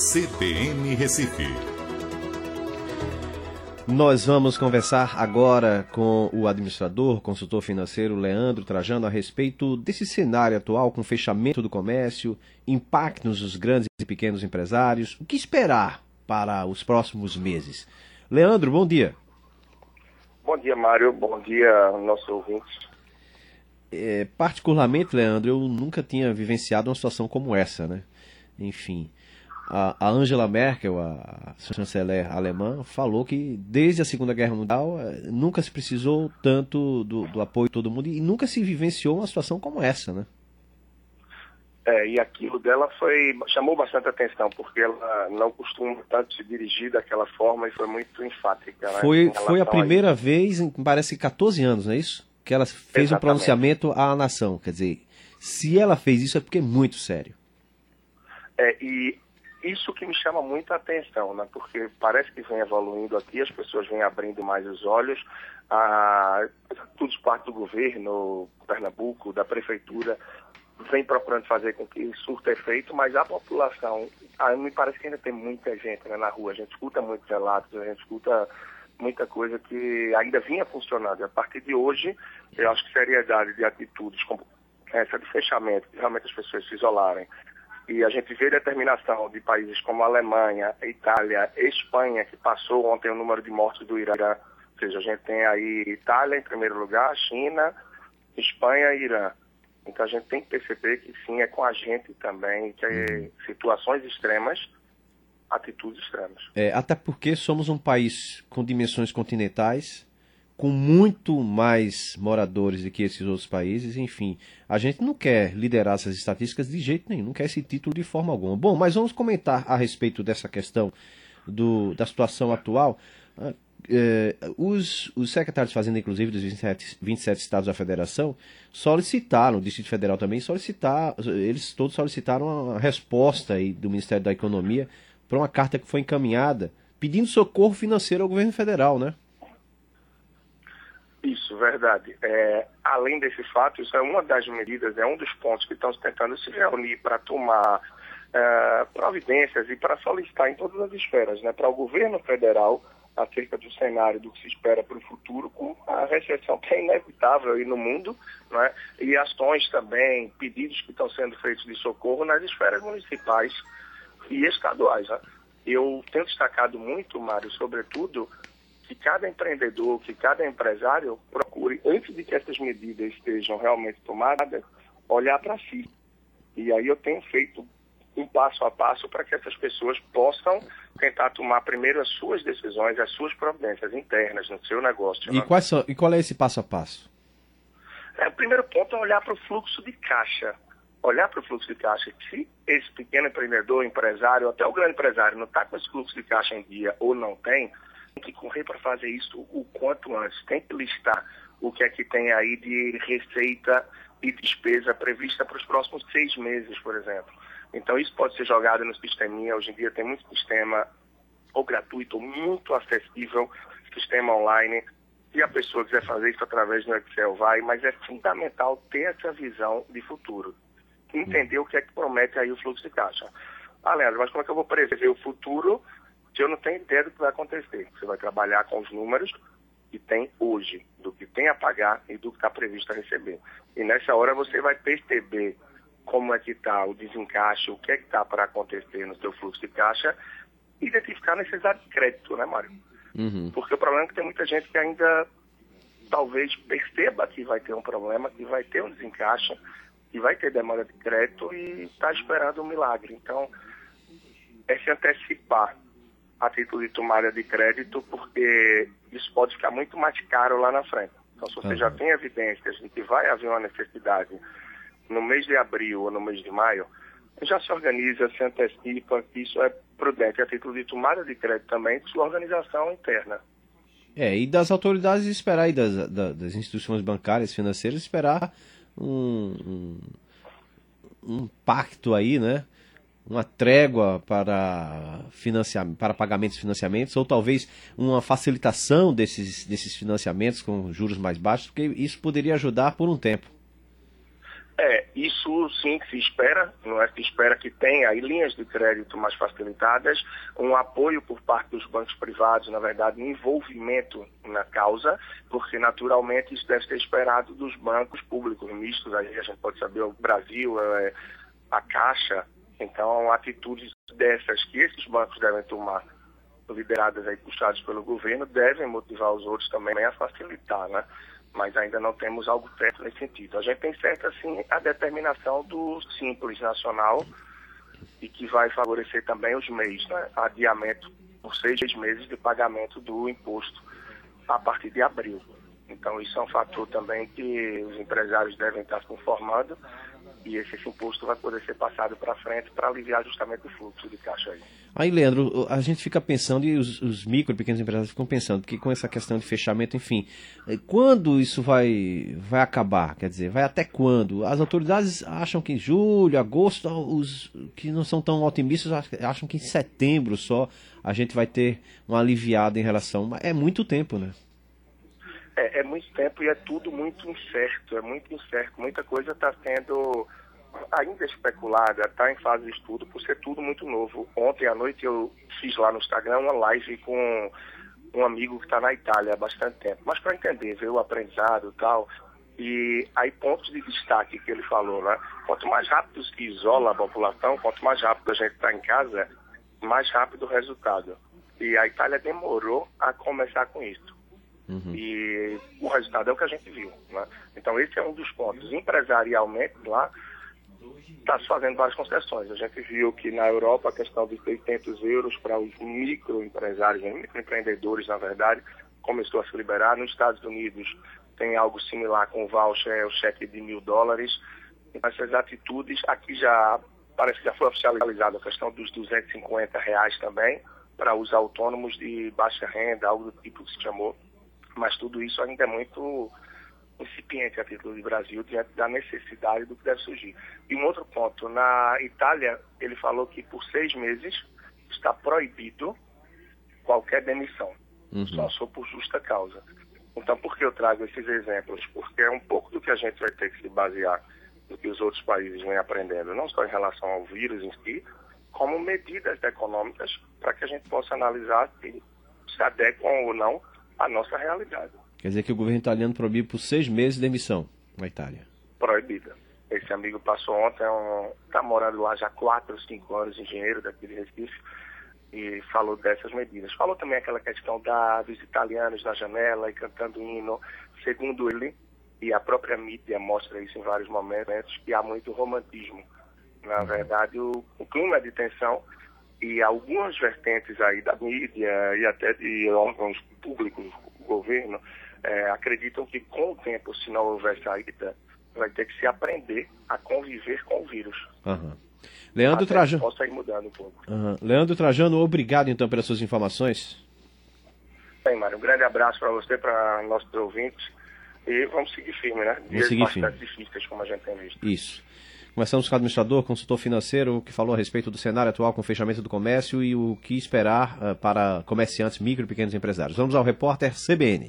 CBN Recife. Nós vamos conversar agora com o administrador, consultor financeiro Leandro Trajano a respeito desse cenário atual com fechamento do comércio, impactos nos grandes e pequenos empresários, o que esperar para os próximos meses. Leandro, bom dia. Bom dia, Mário. Bom dia, nossos ouvintes. É, particularmente, Leandro, eu nunca tinha vivenciado uma situação como essa, né? Enfim, a, Angela Merkel, a chanceler alemã, falou que desde a Segunda Guerra Mundial eh, nunca se precisou tanto do, do apoio de todo mundo e nunca se vivenciou uma situação como essa, né? É, e aquilo dela foi chamou bastante atenção, porque ela não costuma tanto se dirigir daquela forma e foi muito enfática. Né, foi, foi a primeira a vez, em, parece 14 anos, não é isso? Que ela fez Exatamente. um pronunciamento à nação. Quer dizer, se ela fez isso é porque é muito sério. É, e isso que me chama muita atenção, né? porque parece que vem evoluindo aqui, as pessoas vêm abrindo mais os olhos, ah, tudo parte do governo, Pernambuco, da prefeitura, vem procurando fazer com que surta efeito, mas a população, ah, me parece que ainda tem muita gente né, na rua, a gente escuta muitos relatos, a gente escuta muita coisa que ainda vinha funcionando. E a partir de hoje, eu acho que seriedade de atitudes como essa de fechamento, que realmente as pessoas se isolarem, e a gente vê determinação de países como Alemanha, Itália, Espanha, que passou ontem o número de mortes do Irã. Ou seja, a gente tem aí Itália em primeiro lugar, China, Espanha e Irã. Então a gente tem que perceber que sim, é com a gente também, que é situações extremas, atitudes extremas. É, até porque somos um país com dimensões continentais, com muito mais moradores do que esses outros países, enfim. A gente não quer liderar essas estatísticas de jeito nenhum, não quer esse título de forma alguma. Bom, mas vamos comentar a respeito dessa questão do, da situação atual. Ah, eh, os, os, secretários de Fazenda, inclusive, dos 27, 27 estados da federação, solicitaram, o Distrito Federal também, solicitar, eles todos solicitaram a resposta aí do Ministério da Economia para uma carta que foi encaminhada pedindo socorro financeiro ao governo federal, né? Isso, verdade. É, além desse fato, isso é uma das medidas, é um dos pontos que estão tentando se reunir para tomar é, providências e para solicitar em todas as esferas, né, para o governo federal acerca do cenário do que se espera para o futuro, com a recessão que é inevitável aí no mundo, né, e ações também, pedidos que estão sendo feitos de socorro nas esferas municipais e estaduais. Né. Eu tenho destacado muito, Mário, sobretudo, que cada empreendedor, que cada empresário procure, antes de que essas medidas estejam realmente tomadas, olhar para si. E aí eu tenho feito um passo a passo para que essas pessoas possam tentar tomar primeiro as suas decisões, as suas providências internas no seu negócio. E, quais são, e qual é esse passo a passo? É, o primeiro ponto é olhar para o fluxo de caixa. Olhar para o fluxo de caixa. Se esse pequeno empreendedor, empresário, até o grande empresário não está com esse fluxo de caixa em dia ou não tem, tem que correr para fazer isso o quanto antes. Tem que listar o que é que tem aí de receita e despesa prevista para os próximos seis meses, por exemplo. Então isso pode ser jogado no sisteminha. Hoje em dia tem muito sistema ou gratuito, muito acessível, sistema online. Se a pessoa quiser fazer isso através do Excel, vai, mas é fundamental ter essa visão de futuro. Entender o que é que promete aí o fluxo de caixa. Ah, Leandro, mas como é que eu vou prever o futuro eu não tenho ideia do que vai acontecer. Você vai trabalhar com os números que tem hoje, do que tem a pagar e do que está previsto a receber. E nessa hora você vai perceber como é que está o desencaixe, o que é que está para acontecer no seu fluxo de caixa e identificar a necessidade de crédito, né, Mário? Uhum. Porque o problema é que tem muita gente que ainda talvez perceba que vai ter um problema, que vai ter um desencaixe, que vai ter demanda de crédito e está esperando um milagre. Então, é se antecipar a título de tomada de crédito, porque isso pode ficar muito mais caro lá na frente. Então, se você uhum. já tem evidências de que vai haver uma necessidade no mês de abril ou no mês de maio, já se organiza, se antecipa, que isso é prudente a título de tomada de crédito também de sua organização interna. É, e das autoridades esperar, e das, das instituições bancárias, financeiras, esperar um, um, um pacto aí, né? Uma trégua para, para pagamentos e financiamentos, ou talvez uma facilitação desses, desses financiamentos com juros mais baixos, porque isso poderia ajudar por um tempo. É, isso sim se espera, não é? Se espera que tenha aí linhas de crédito mais facilitadas, um apoio por parte dos bancos privados, na verdade, um envolvimento na causa, porque naturalmente isso deve ser esperado dos bancos públicos mistos, aí a gente pode saber o Brasil, é, a Caixa, então atitudes dessas que esses bancos devem tomar, lideradas aí, puxados pelo governo, devem motivar os outros também a facilitar, né? mas ainda não temos algo certo nesse sentido. A gente tem certo, assim, a determinação do Simples Nacional e que vai favorecer também os MEIs, né? adiamento por seis meses de pagamento do imposto a partir de abril. Então, isso é um fator também que os empresários devem estar se conformando e esse, esse imposto vai poder ser passado para frente para aliviar justamente o fluxo de caixa aí. Aí, Leandro, a gente fica pensando, e os, os micro e pequenos empresários ficam pensando, que com essa questão de fechamento, enfim, eh, quando isso vai, vai acabar? Quer dizer, vai até quando? As autoridades acham que em julho, agosto, os que não são tão otimistas acham que em setembro só a gente vai ter uma aliviada em relação. É muito tempo, né? É, é muito tempo e é tudo muito incerto, é muito incerto. Muita coisa está sendo ainda especulada, está em fase de estudo, por ser tudo muito novo. Ontem à noite eu fiz lá no Instagram uma live com um amigo que está na Itália há bastante tempo, mas para entender, ver o aprendizado e tal. E aí pontos de destaque que ele falou, né? Quanto mais rápido se isola a população, quanto mais rápido a gente está em casa, mais rápido o resultado. E a Itália demorou a começar com isso. Uhum. E o resultado é o que a gente viu. Né? Então, esse é um dos pontos. Empresarialmente, lá, está se fazendo várias concessões. A gente viu que na Europa a questão de 600 euros para os microempresários, né? microempreendedores, na verdade, começou a se liberar. Nos Estados Unidos tem algo similar com o voucher, é o cheque de mil dólares. Essas atitudes, aqui já parece que já foi oficializada a questão dos 250 reais também, para os autônomos de baixa renda, algo do tipo que se chamou mas tudo isso ainda é muito incipiente a título de Brasil diante da necessidade do que deve surgir. E um outro ponto, na Itália, ele falou que por seis meses está proibido qualquer demissão, uhum. só sou por justa causa. Então, por que eu trago esses exemplos? Porque é um pouco do que a gente vai ter que se basear do que os outros países vêm aprendendo, não só em relação ao vírus em si, como medidas econômicas para que a gente possa analisar se se adequam ou não a nossa realidade. Quer dizer que o governo italiano proibiu por seis meses demissão na Itália? Proibida. Esse amigo passou ontem, está é um, morando lá já quatro, cinco anos, engenheiro daqui de Recife, e falou dessas medidas. Falou também aquela questão da, dos italianos na janela e cantando hino. Segundo ele, e a própria mídia mostra isso em vários momentos, que há muito romantismo. Na uhum. verdade, o, o clima de tensão e algumas vertentes aí da mídia e até de órgãos públicos, governo, é, acreditam que com o tempo, se não houver saída, vai ter que se aprender a conviver com o vírus. Uhum. Leandro Trajano. Possa ir mudando um pouco. Uhum. Leandro Trajano, obrigado então pelas suas informações. Bem, Mário, um grande abraço para você, para nossos ouvintes. E vamos seguir firme, né? Dias seguir bastante firme. difíceis, como a gente tem visto. Isso. Começamos com o administrador, consultor financeiro, que falou a respeito do cenário atual com o fechamento do comércio e o que esperar uh, para comerciantes, micro e pequenos empresários. Vamos ao repórter CBN.